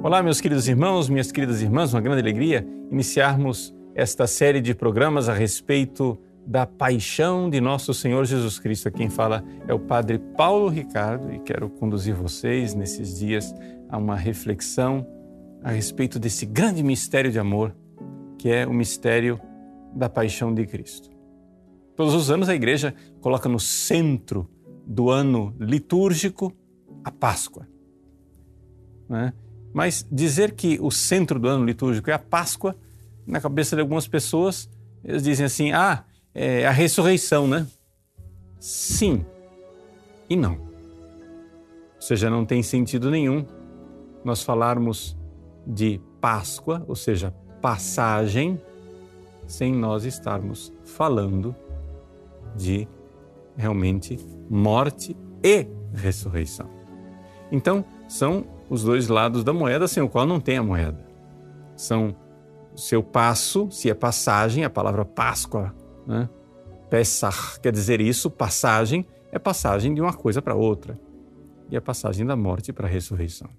Olá, meus queridos irmãos, minhas queridas irmãs, uma grande alegria iniciarmos esta série de programas a respeito da paixão de nosso Senhor Jesus Cristo. Quem fala é o Padre Paulo Ricardo e quero conduzir vocês nesses dias a uma reflexão a respeito desse grande mistério de amor que é o mistério da paixão de Cristo. Todos os anos a igreja coloca no centro do ano litúrgico a Páscoa. Né? Mas dizer que o centro do ano litúrgico é a Páscoa, na cabeça de algumas pessoas, eles dizem assim: ah, é a ressurreição, né? Sim e não. Ou seja, não tem sentido nenhum nós falarmos de Páscoa, ou seja, passagem, sem nós estarmos falando de realmente morte e ressurreição. Então, são os dois lados da moeda sem o qual não tem a moeda. São o seu passo, se é passagem, a palavra Páscoa, né? Pesach quer dizer isso, passagem é passagem de uma coisa para outra. E a passagem da morte para a ressurreição.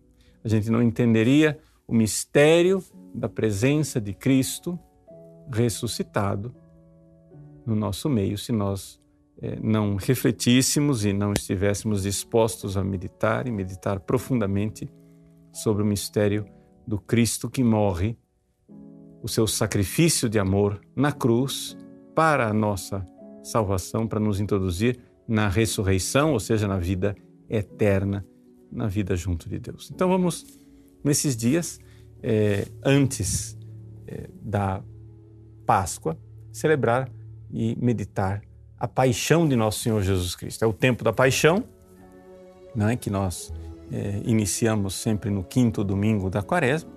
A gente não entenderia o mistério da presença de Cristo ressuscitado no nosso meio se nós é, não refletíssemos e não estivéssemos dispostos a meditar e meditar profundamente sobre o mistério do Cristo que morre, o seu sacrifício de amor na cruz para a nossa salvação, para nos introduzir na ressurreição, ou seja, na vida eterna, na vida junto de Deus. Então vamos, nesses dias, é, antes é, da Páscoa, celebrar e meditar a paixão de nosso Senhor Jesus Cristo. É o tempo da paixão, né, que nós é, iniciamos sempre no quinto domingo da quaresma.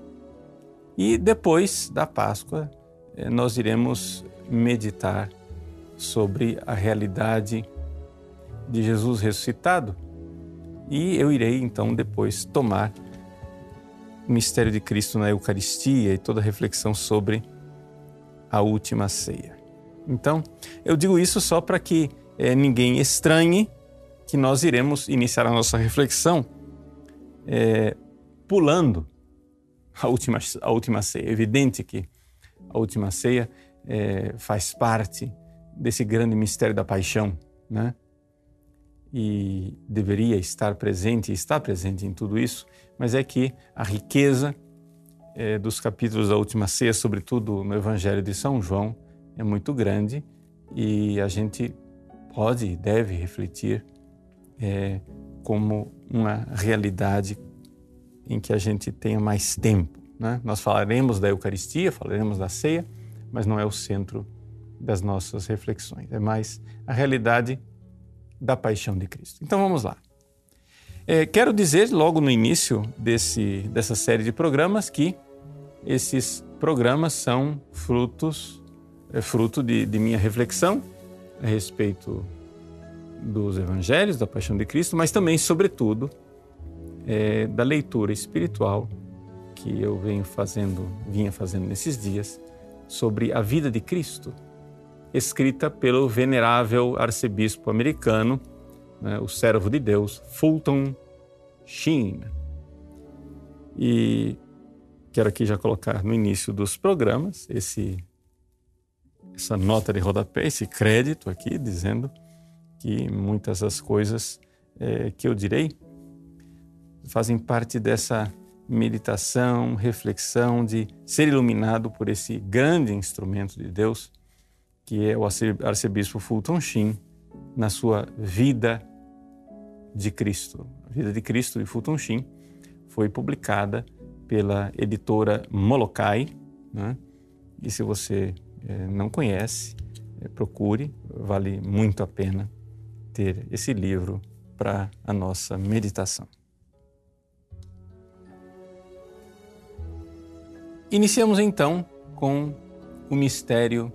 E depois da Páscoa, é, nós iremos meditar sobre a realidade de Jesus ressuscitado. E eu irei então depois tomar o mistério de Cristo na Eucaristia e toda a reflexão sobre a última ceia. Então, eu digo isso só para que é, ninguém estranhe que nós iremos iniciar a nossa reflexão é, pulando a última, a última ceia. É evidente que a última ceia é, faz parte desse grande mistério da paixão, né? E deveria estar presente, está presente em tudo isso, mas é que a riqueza é, dos capítulos da última ceia, sobretudo no Evangelho de São João, é muito grande e a gente pode e deve refletir é, como uma realidade em que a gente tenha mais tempo. Né? Nós falaremos da Eucaristia, falaremos da ceia, mas não é o centro das nossas reflexões, é mais a realidade da paixão de Cristo. Então vamos lá. É, quero dizer logo no início desse, dessa série de programas que esses programas são frutos, é fruto de, de minha reflexão a respeito dos evangelhos, da paixão de Cristo, mas também, sobretudo, é, da leitura espiritual que eu venho fazendo, vinha fazendo nesses dias sobre a vida de Cristo, escrita pelo venerável arcebispo americano, né, o servo de Deus, Fulton Sheen. E quero aqui já colocar no início dos programas esse essa nota de rodapé, esse crédito aqui, dizendo que muitas das coisas é, que eu direi fazem parte dessa meditação, reflexão de ser iluminado por esse grande instrumento de Deus, que é o arcebispo Fulton Sheen, na sua vida de Cristo. A vida de Cristo de Fulton Sheen foi publicada pela editora Molokai, né? e se você é, não conhece, é, procure, vale muito a pena ter esse livro para a nossa meditação. Iniciamos então com o mistério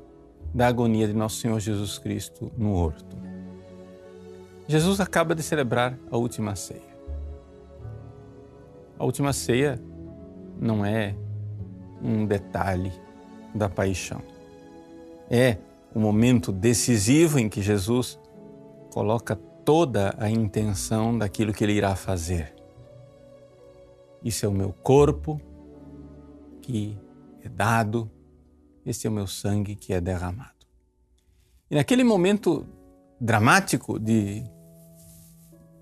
da agonia de Nosso Senhor Jesus Cristo no horto. Jesus acaba de celebrar a última ceia. A última ceia não é um detalhe da paixão. É o momento decisivo em que Jesus coloca toda a intenção daquilo que ele irá fazer. Isso é o meu corpo que é dado, esse é o meu sangue que é derramado. E naquele momento dramático de,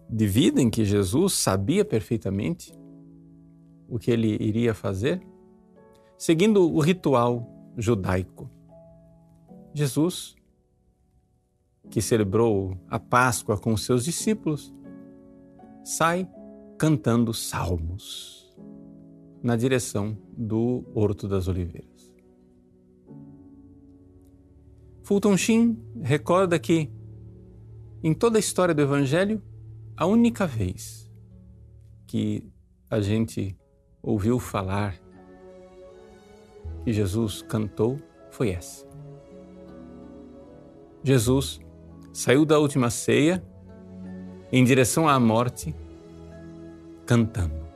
de vida em que Jesus sabia perfeitamente o que ele iria fazer, seguindo o ritual judaico. Jesus, que celebrou a Páscoa com seus discípulos, sai cantando salmos na direção do Horto das Oliveiras. Fulton Sheen recorda que, em toda a história do Evangelho, a única vez que a gente ouviu falar que Jesus cantou foi essa. Jesus saiu da última ceia em direção à morte, cantando.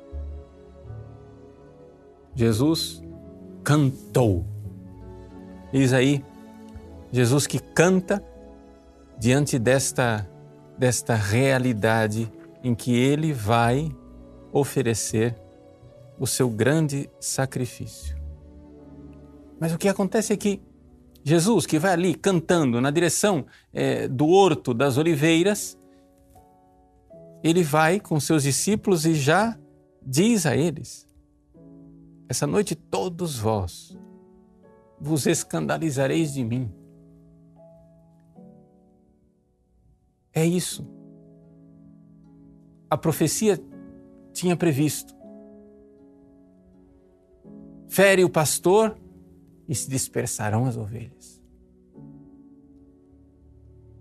Jesus cantou. Diz aí Jesus que canta diante desta, desta realidade em que ele vai oferecer o seu grande sacrifício. Mas o que acontece é que Jesus, que vai ali cantando na direção é, do horto das oliveiras, ele vai com seus discípulos e já diz a eles: Essa noite todos vós vos escandalizareis de mim. É isso. A profecia tinha previsto. Fere o pastor e se dispersarão as ovelhas.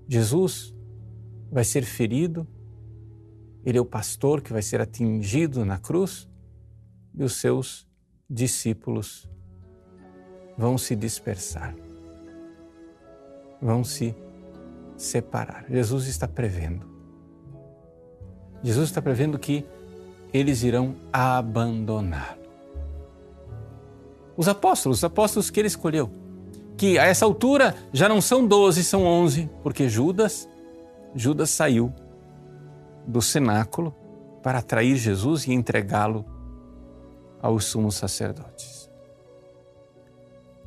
Jesus vai ser ferido, ele é o pastor que vai ser atingido na cruz e os seus discípulos vão se dispersar, vão se separar. Jesus está prevendo. Jesus está prevendo que eles irão abandoná-lo. Os apóstolos, os apóstolos que ele escolheu, que a essa altura já não são doze, são onze, porque Judas, Judas saiu do cenáculo para atrair Jesus e entregá-lo aos sumos sacerdotes.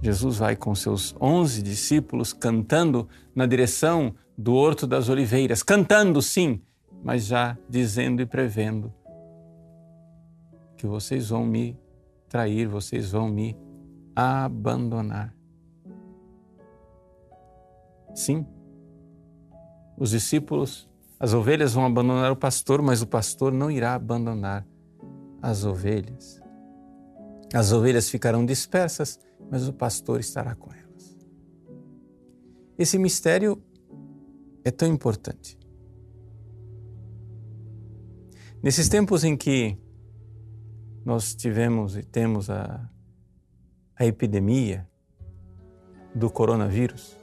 Jesus vai com seus onze discípulos cantando na direção do Horto das Oliveiras, cantando sim, mas já dizendo e prevendo que vocês vão me trair, vocês vão me abandonar. Sim, os discípulos, as ovelhas vão abandonar o pastor, mas o pastor não irá abandonar as ovelhas. As ovelhas ficarão dispersas mas o pastor estará com elas. Esse mistério é tão importante. Nesses tempos em que nós tivemos e temos a, a epidemia do coronavírus,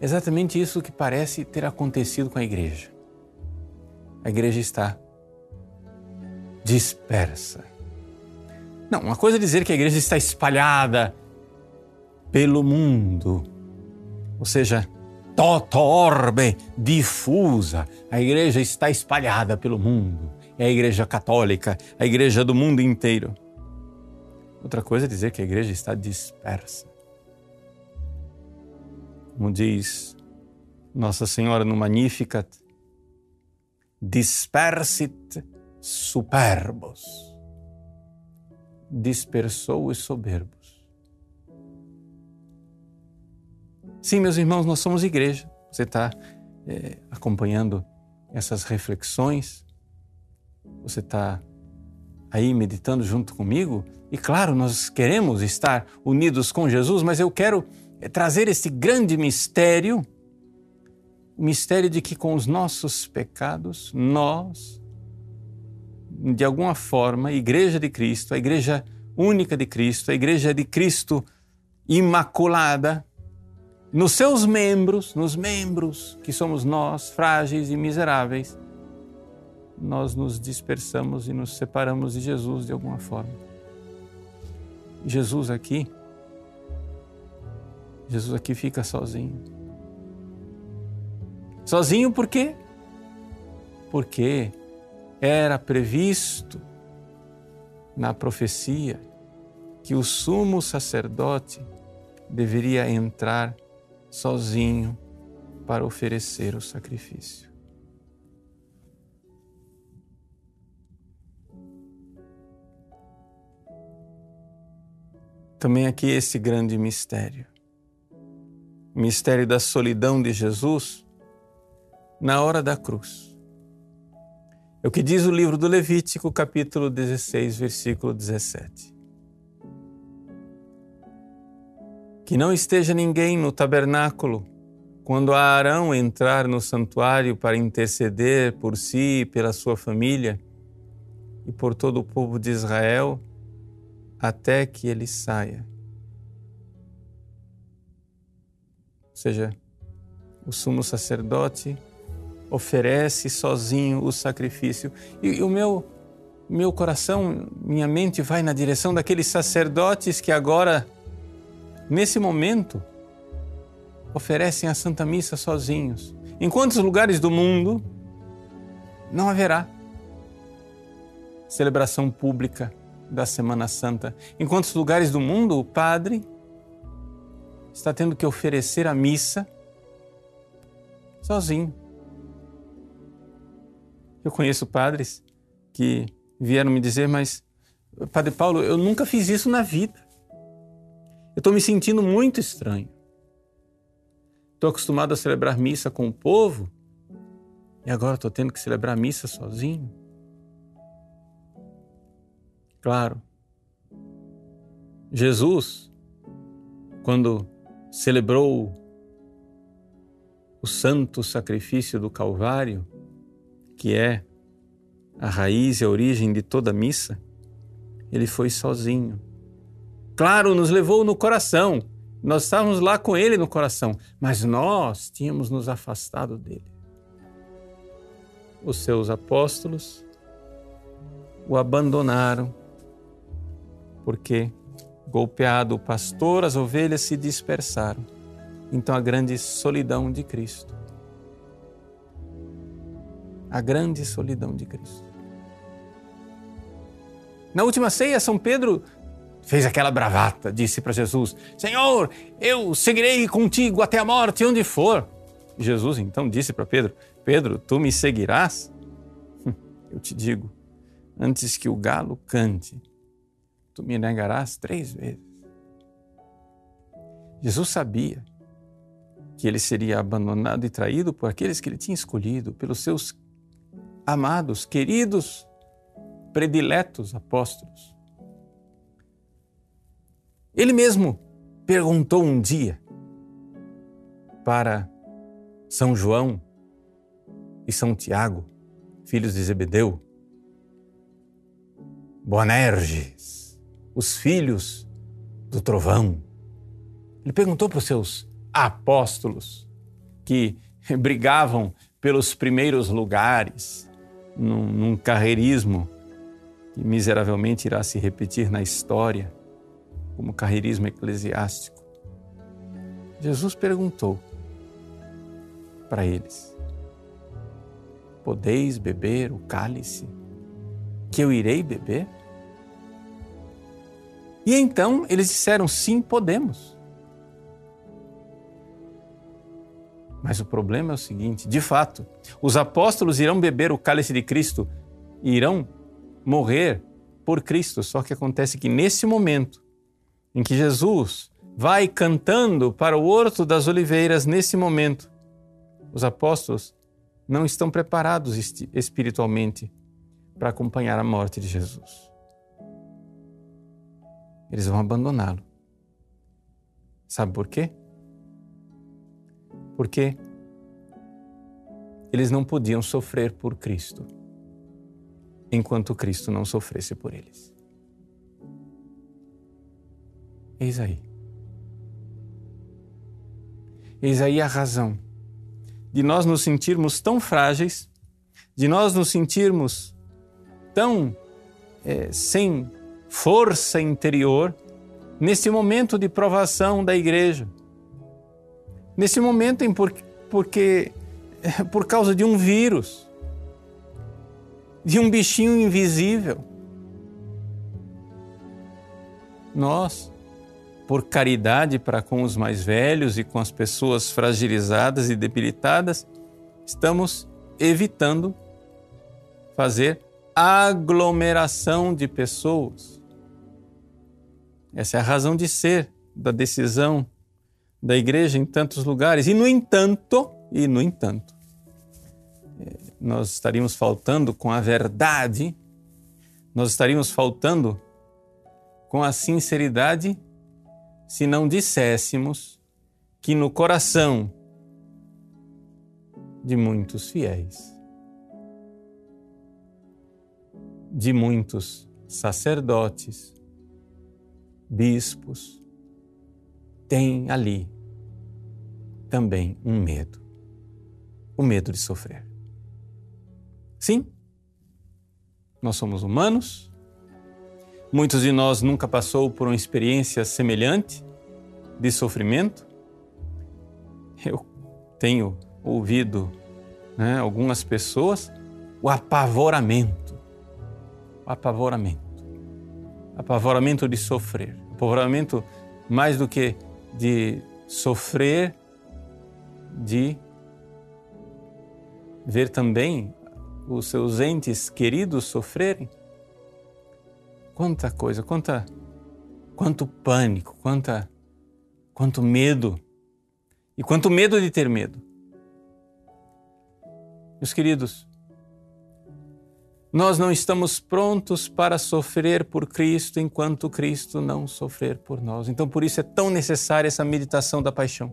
exatamente isso que parece ter acontecido com a igreja. A igreja está dispersa não, uma coisa é dizer que a igreja está espalhada pelo mundo, ou seja, toto orbe, difusa. A igreja está espalhada pelo mundo. É a igreja católica, a igreja do mundo inteiro. Outra coisa é dizer que a igreja está dispersa. Como diz Nossa Senhora no Magnificat, dispersit superbos dispersou os soberbos. Sim, meus irmãos, nós somos igreja. Você está é, acompanhando essas reflexões, você está aí meditando junto comigo. E claro, nós queremos estar unidos com Jesus, mas eu quero é, trazer esse grande mistério o mistério de que com os nossos pecados, nós de alguma forma, a Igreja de Cristo, a Igreja única de Cristo, a Igreja de Cristo imaculada, nos seus membros, nos membros que somos nós, frágeis e miseráveis, nós nos dispersamos e nos separamos de Jesus de alguma forma. Jesus aqui, Jesus aqui fica sozinho. Sozinho por quê? Porque era previsto na profecia que o sumo sacerdote deveria entrar sozinho para oferecer o sacrifício. Também aqui esse grande mistério. O mistério da solidão de Jesus na hora da cruz. É o que diz o livro do Levítico, capítulo 16, versículo 17. Que não esteja ninguém no tabernáculo quando Arão entrar no santuário para interceder por si e pela sua família e por todo o povo de Israel, até que ele saia. Ou seja, o sumo sacerdote oferece sozinho o sacrifício. E, e o meu, meu coração, minha mente vai na direção daqueles sacerdotes que agora, nesse momento, oferecem a Santa Missa sozinhos. Em quantos lugares do mundo não haverá celebração pública da Semana Santa? Em quantos lugares do mundo o padre está tendo que oferecer a missa sozinho? Eu conheço padres que vieram me dizer, mas, Padre Paulo, eu nunca fiz isso na vida. Eu estou me sentindo muito estranho. Estou acostumado a celebrar missa com o povo e agora estou tendo que celebrar missa sozinho. Claro, Jesus, quando celebrou o santo sacrifício do Calvário, que é a raiz e a origem de toda missa, ele foi sozinho. Claro, nos levou no coração. Nós estávamos lá com ele no coração, mas nós tínhamos nos afastado dele. Os seus apóstolos o abandonaram, porque, golpeado o pastor, as ovelhas se dispersaram. Então, a grande solidão de Cristo a grande solidão de Cristo. Na última ceia, São Pedro fez aquela bravata, disse para Jesus: Senhor, eu seguirei contigo até a morte, onde for. Jesus então disse para Pedro: Pedro, tu me seguirás? Eu te digo, antes que o galo cante, tu me negarás três vezes. Jesus sabia que ele seria abandonado e traído por aqueles que ele tinha escolhido, pelos seus amados, queridos, prediletos apóstolos. Ele mesmo perguntou um dia para São João e São Tiago, filhos de Zebedeu, Boanerges, os filhos do trovão. Ele perguntou para os seus apóstolos que brigavam pelos primeiros lugares, num, num carreirismo que miseravelmente irá se repetir na história, como carreirismo eclesiástico. Jesus perguntou para eles: Podeis beber o cálice que eu irei beber? E então eles disseram: Sim, podemos. Mas o problema é o seguinte: de fato, os apóstolos irão beber o cálice de Cristo e irão morrer por Cristo. Só que acontece que nesse momento em que Jesus vai cantando para o Horto das Oliveiras, nesse momento, os apóstolos não estão preparados espiritualmente para acompanhar a morte de Jesus. Eles vão abandoná-lo. Sabe por quê? porque eles não podiam sofrer por Cristo enquanto Cristo não sofresse por eles. Eis aí. Eis aí a razão de nós nos sentirmos tão frágeis, de nós nos sentirmos tão é, sem força interior nesse momento de provação da igreja. Nesse momento em por, porque por causa de um vírus, de um bichinho invisível, nós, por caridade para com os mais velhos e com as pessoas fragilizadas e debilitadas, estamos evitando fazer aglomeração de pessoas. Essa é a razão de ser da decisão da igreja em tantos lugares. E no entanto, e no entanto, eh, nós estaríamos faltando com a verdade, nós estaríamos faltando com a sinceridade se não disséssemos que no coração de muitos fiéis, de muitos sacerdotes, bispos, tem ali também um medo, o medo de sofrer. Sim, nós somos humanos, muitos de nós nunca passou por uma experiência semelhante de sofrimento. Eu tenho ouvido né, algumas pessoas o apavoramento, apavoramento, apavoramento de sofrer, apavoramento mais do que de sofrer, de ver também os seus entes queridos sofrerem. Quanta coisa, quanta, quanto pânico, quanta, quanto medo. E quanto medo de ter medo. Meus queridos, nós não estamos prontos para sofrer por Cristo enquanto Cristo não sofrer por nós. Então, por isso é tão necessária essa meditação da paixão.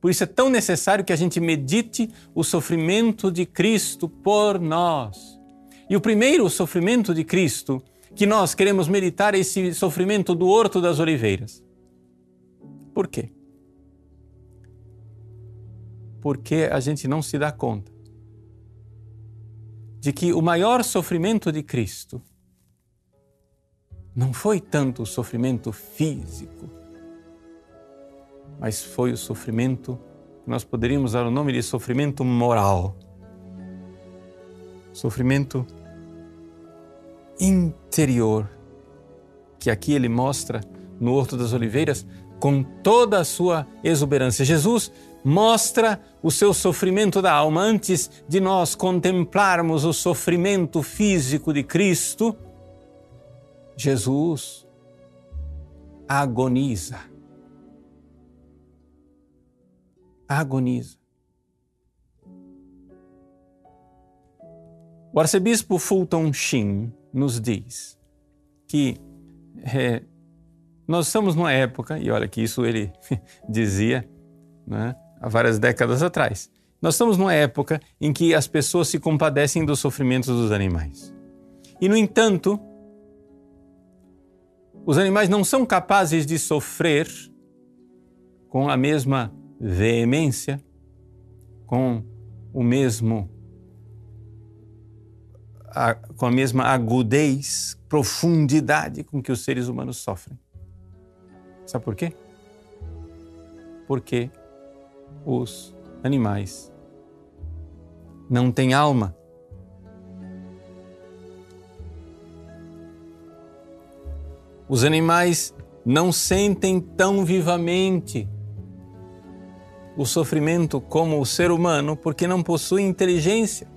Por isso é tão necessário que a gente medite o sofrimento de Cristo por nós. E o primeiro sofrimento de Cristo que nós queremos meditar é esse sofrimento do Horto das Oliveiras. Por quê? Porque a gente não se dá conta de que o maior sofrimento de Cristo não foi tanto o sofrimento físico, mas foi o sofrimento que nós poderíamos dar o nome de sofrimento moral. Sofrimento interior, que aqui ele mostra no Horto das Oliveiras com toda a sua exuberância. Jesus mostra o seu sofrimento da alma antes de nós contemplarmos o sofrimento físico de Cristo. Jesus agoniza. Agoniza. O arcebispo Fulton Sheen nos diz que é, nós estamos numa época, e olha que isso ele dizia né, há várias décadas atrás. Nós estamos numa época em que as pessoas se compadecem dos sofrimentos dos animais. E, no entanto, os animais não são capazes de sofrer com a mesma veemência, com o mesmo a, com a mesma agudez, profundidade com que os seres humanos sofrem. Sabe por quê? Porque os animais não têm alma. Os animais não sentem tão vivamente o sofrimento como o ser humano porque não possuem inteligência.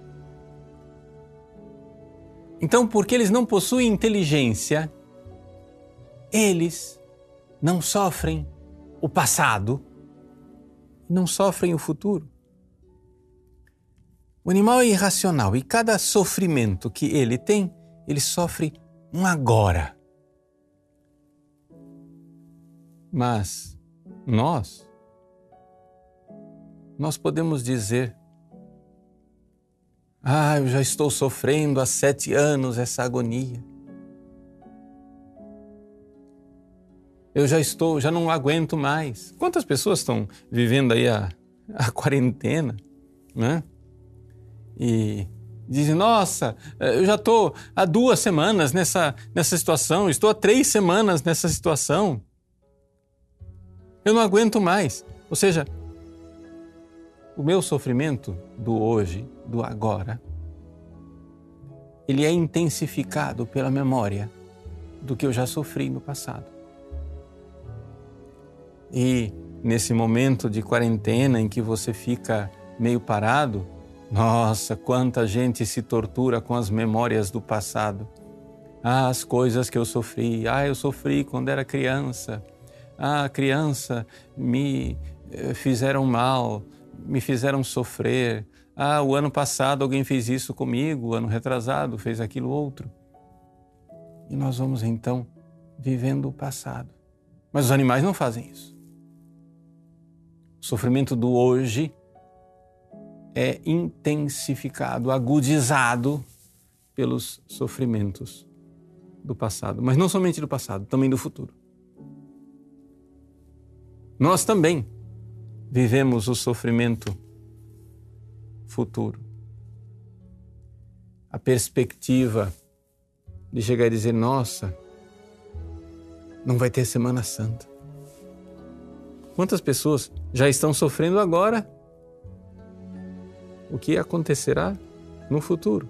Então, porque eles não possuem inteligência, eles não sofrem o passado, não sofrem o futuro. O animal é irracional e cada sofrimento que ele tem, ele sofre um agora. Mas nós, nós podemos dizer: Ah, eu já estou sofrendo há sete anos essa agonia. Eu já estou, já não aguento mais. Quantas pessoas estão vivendo aí a, a quarentena, né? E dizem, nossa, eu já estou há duas semanas nessa, nessa situação, estou há três semanas nessa situação. Eu não aguento mais. Ou seja, o meu sofrimento do hoje, do agora, ele é intensificado pela memória do que eu já sofri no passado. E nesse momento de quarentena em que você fica meio parado, nossa, quanta gente se tortura com as memórias do passado. Ah, as coisas que eu sofri. Ah, eu sofri quando era criança. Ah, criança, me eh, fizeram mal, me fizeram sofrer. Ah, o ano passado alguém fez isso comigo, o ano retrasado fez aquilo outro. E nós vamos então vivendo o passado. Mas os animais não fazem isso. O sofrimento do hoje é intensificado, agudizado pelos sofrimentos do passado, mas não somente do passado, também do futuro. Nós também vivemos o sofrimento futuro. A perspectiva de chegar e dizer: nossa, não vai ter Semana Santa. Quantas pessoas já estão sofrendo agora? O que acontecerá no futuro?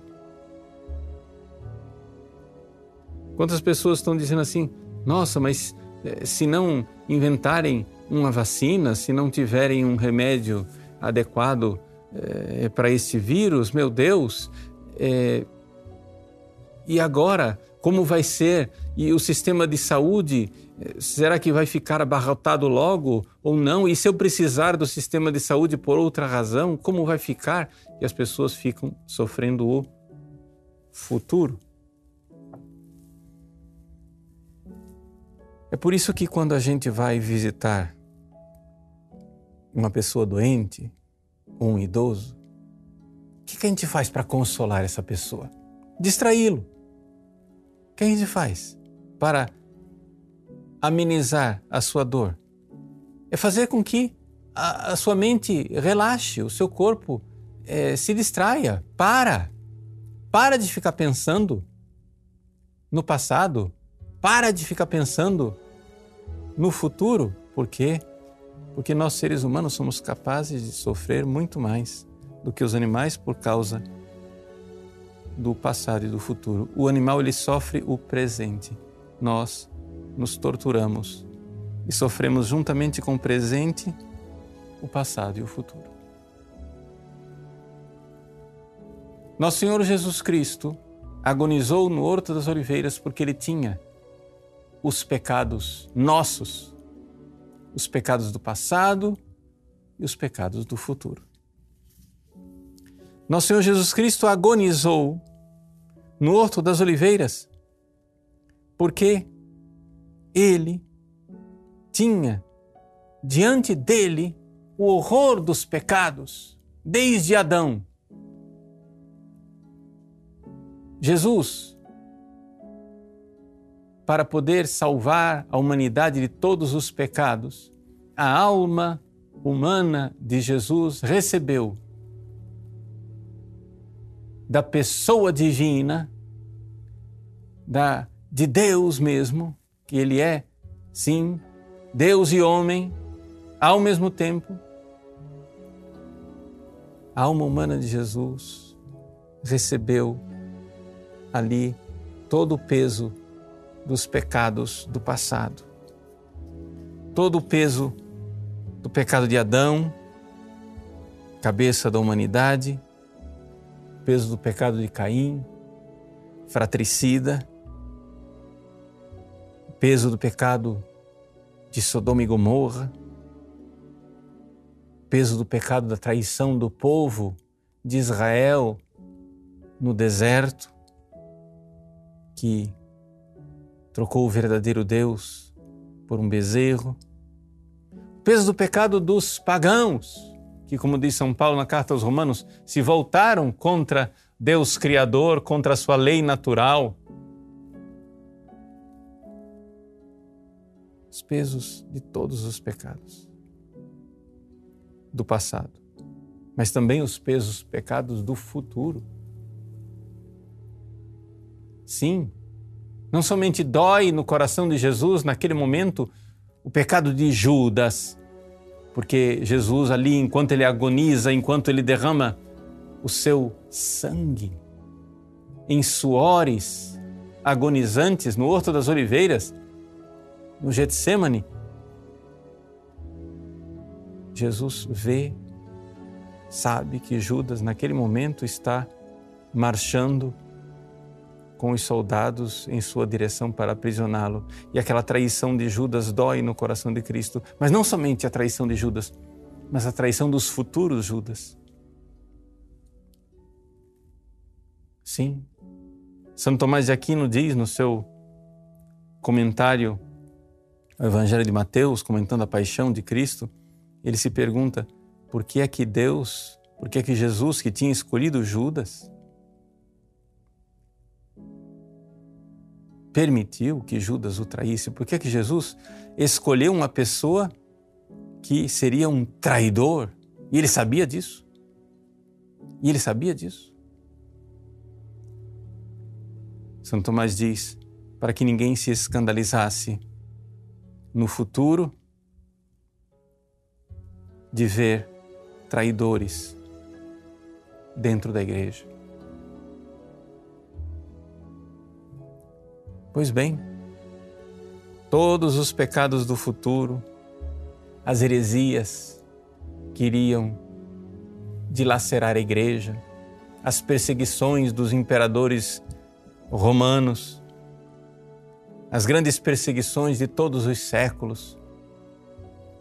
Quantas pessoas estão dizendo assim: nossa, mas eh, se não inventarem uma vacina, se não tiverem um remédio adequado é, para esse vírus, meu Deus, é, e agora como vai ser? E o sistema de saúde, será que vai ficar abarrotado logo ou não? E se eu precisar do sistema de saúde por outra razão, como vai ficar? E as pessoas ficam sofrendo o futuro. É por isso que quando a gente vai visitar uma pessoa doente, um idoso, o que, que a gente faz para consolar essa pessoa? Distraí-lo. Que a gente faz para amenizar a sua dor? É fazer com que a, a sua mente relaxe, o seu corpo é, se distraia. Para. Para de ficar pensando no passado. Para de ficar pensando no futuro. Por quê? Porque nós seres humanos somos capazes de sofrer muito mais do que os animais por causa do passado e do futuro. O animal ele sofre o presente. Nós nos torturamos e sofremos juntamente com o presente o passado e o futuro. Nosso Senhor Jesus Cristo agonizou no Horto das Oliveiras porque ele tinha os pecados nossos, os pecados do passado e os pecados do futuro. Nosso Senhor Jesus Cristo agonizou no Horto das Oliveiras porque ele tinha diante dele o horror dos pecados desde Adão. Jesus para poder salvar a humanidade de todos os pecados, a alma humana de Jesus recebeu da pessoa divina, da, de Deus mesmo, que Ele é, sim, Deus e homem, ao mesmo tempo. A alma humana de Jesus recebeu ali todo o peso dos pecados do passado. Todo o peso do pecado de Adão, cabeça da humanidade, peso do pecado de Caim, fratricida, peso do pecado de Sodoma e Gomorra, peso do pecado da traição do povo de Israel no deserto, que trocou o verdadeiro Deus por um bezerro. O peso do pecado dos pagãos, que, como diz São Paulo na carta aos Romanos, se voltaram contra Deus Criador, contra a sua lei natural. Os pesos de todos os pecados do passado, mas também os pesos pecados do futuro. Sim, não somente dói no coração de Jesus naquele momento o pecado de Judas, porque Jesus ali, enquanto ele agoniza, enquanto ele derrama o seu sangue em suores agonizantes no Horto das Oliveiras, no Getsemane, Jesus vê, sabe que Judas naquele momento está marchando com os soldados em sua direção para aprisioná-lo. E aquela traição de Judas dói no coração de Cristo. Mas não somente a traição de Judas, mas a traição dos futuros Judas. Sim. Santo Tomás de Aquino diz no seu comentário ao Evangelho de Mateus, comentando a paixão de Cristo, ele se pergunta: por que é que Deus, por que é que Jesus, que tinha escolhido Judas, permitiu que Judas o traísse? Por que, é que Jesus escolheu uma pessoa que seria um traidor? E ele sabia disso? E ele sabia disso? Santo Tomás diz: para que ninguém se escandalizasse no futuro de ver traidores dentro da igreja. Pois bem, todos os pecados do futuro, as heresias que iriam dilacerar a igreja, as perseguições dos imperadores romanos, as grandes perseguições de todos os séculos,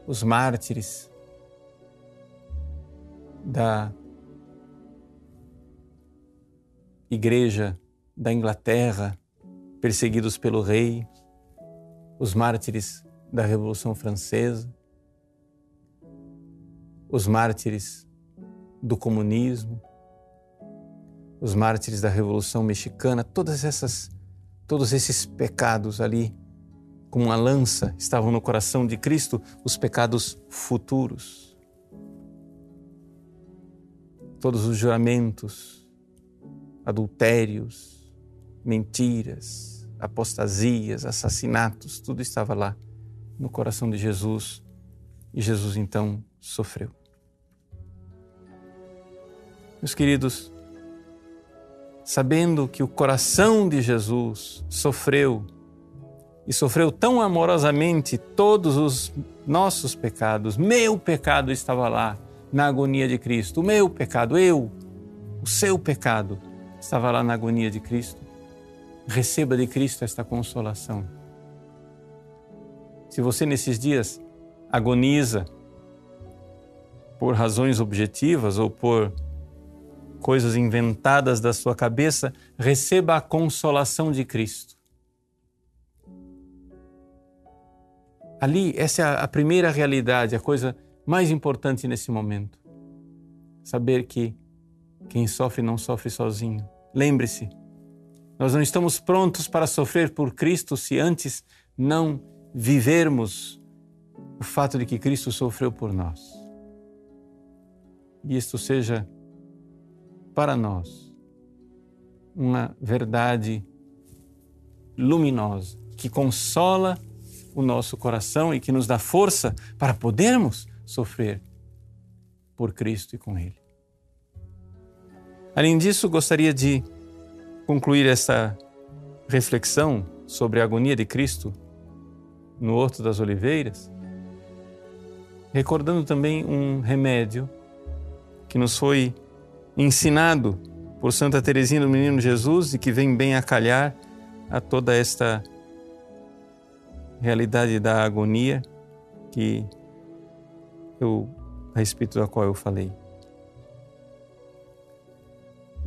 os mártires da Igreja da Inglaterra, perseguidos pelo rei, os mártires da Revolução Francesa, os mártires do comunismo, os mártires da Revolução Mexicana, todas essas todos esses pecados ali como uma lança estavam no coração de Cristo, os pecados futuros. Todos os juramentos, adultérios, mentiras, apostasias, assassinatos, tudo estava lá no coração de Jesus e Jesus então sofreu. Meus queridos, sabendo que o coração de Jesus sofreu e sofreu tão amorosamente todos os nossos pecados, meu pecado estava lá na agonia de Cristo, o meu pecado, eu, o seu pecado estava lá na agonia de Cristo receba de Cristo esta consolação. Se você nesses dias agoniza por razões objetivas ou por coisas inventadas da sua cabeça, receba a consolação de Cristo. Ali, essa é a primeira realidade, a coisa mais importante nesse momento. Saber que quem sofre não sofre sozinho. Lembre-se, nós não estamos prontos para sofrer por Cristo se antes não vivermos o fato de que Cristo sofreu por nós. E isto seja para nós uma verdade luminosa que consola o nosso coração e que nos dá força para podermos sofrer por Cristo e com Ele. Além disso, gostaria de concluir essa reflexão sobre a agonia de Cristo no Horto das Oliveiras, recordando também um remédio que nos foi ensinado por Santa Teresinha do Menino Jesus e que vem bem a calhar a toda esta realidade da agonia que eu a respeito da qual eu falei.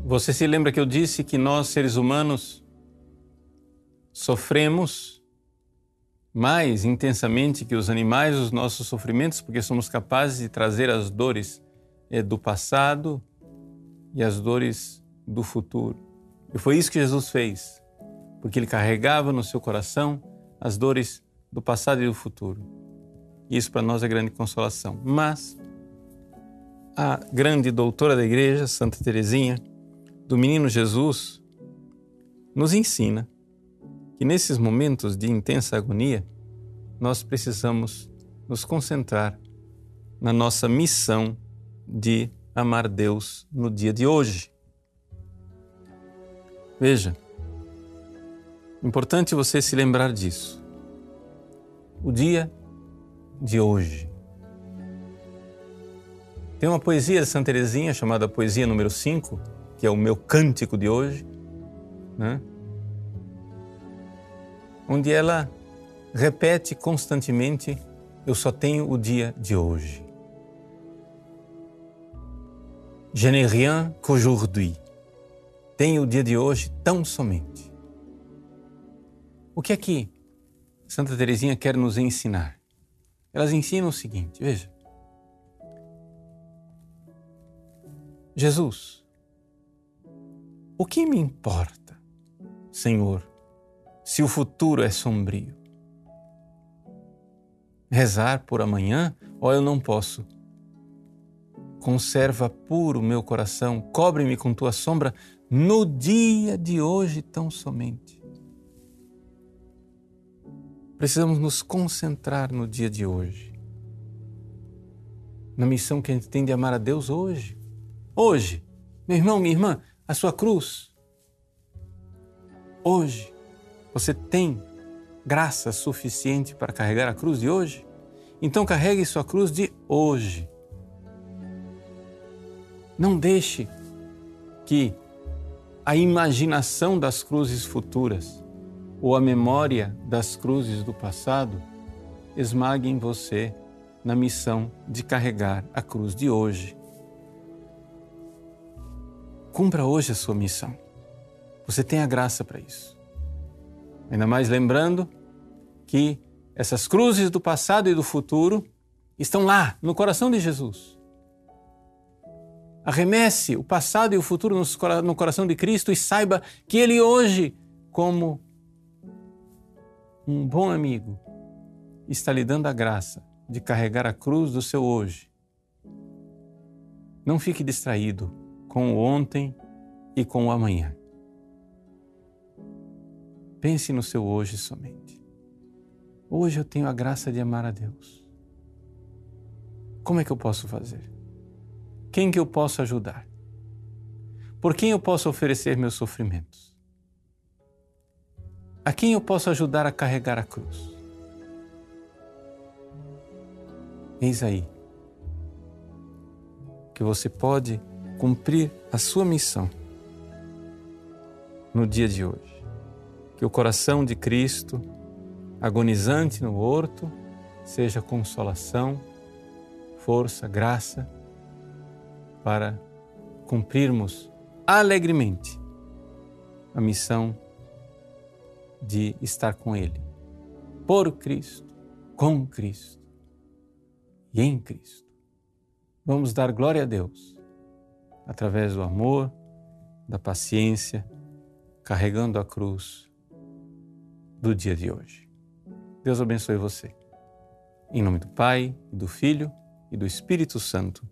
Você se lembra que eu disse que nós, seres humanos, sofremos mais intensamente que os animais os nossos sofrimentos, porque somos capazes de trazer as dores eh, do passado e as dores do futuro. E foi isso que Jesus fez, porque ele carregava no seu coração as dores do passado e do futuro. Isso para nós é grande consolação. Mas a grande doutora da igreja, Santa Teresinha, do menino Jesus nos ensina que nesses momentos de intensa agonia, nós precisamos nos concentrar na nossa missão de amar Deus no dia de hoje. Veja, importante você se lembrar disso. O dia de hoje. Tem uma poesia de Santa Teresinha chamada Poesia número 5, que é o meu cântico de hoje, né? onde ela repete constantemente: Eu só tenho o dia de hoje. Je n'ai rien qu'aujourd'hui. Tenho o dia de hoje tão somente. O que é que Santa Teresinha quer nos ensinar? Elas ensinam o seguinte, veja. Jesus, o que me importa, Senhor, se o futuro é sombrio? Rezar por amanhã ou eu não posso? Conserva puro meu coração, cobre-me com tua sombra no dia de hoje tão somente. Precisamos nos concentrar no dia de hoje, na missão que a gente tem de amar a Deus hoje. Hoje, meu irmão, minha irmã, a sua cruz. Hoje, você tem graça suficiente para carregar a cruz de hoje? Então carregue sua cruz de hoje. Não deixe que a imaginação das cruzes futuras ou a memória das cruzes do passado esmaguem você na missão de carregar a cruz de hoje. Cumpra hoje a sua missão. Você tem a graça para isso. Ainda mais lembrando que essas cruzes do passado e do futuro estão lá, no coração de Jesus. Arremesse o passado e o futuro no coração de Cristo e saiba que Ele hoje, como um bom amigo, está lhe dando a graça de carregar a cruz do seu hoje. Não fique distraído com o ontem e com o amanhã. Pense no seu hoje somente. Hoje eu tenho a graça de amar a Deus. Como é que eu posso fazer? Quem que eu posso ajudar? Por quem eu posso oferecer meus sofrimentos? A quem eu posso ajudar a carregar a cruz? Eis aí que você pode cumprir a sua missão no dia de hoje. Que o coração de Cristo, agonizante no horto, seja consolação, força, graça para cumprirmos alegremente a missão de estar com Ele, por Cristo, com Cristo e em Cristo. Vamos dar glória a Deus através do amor, da paciência, carregando a cruz do dia de hoje. Deus abençoe você. Em nome do Pai, do Filho e do Espírito Santo.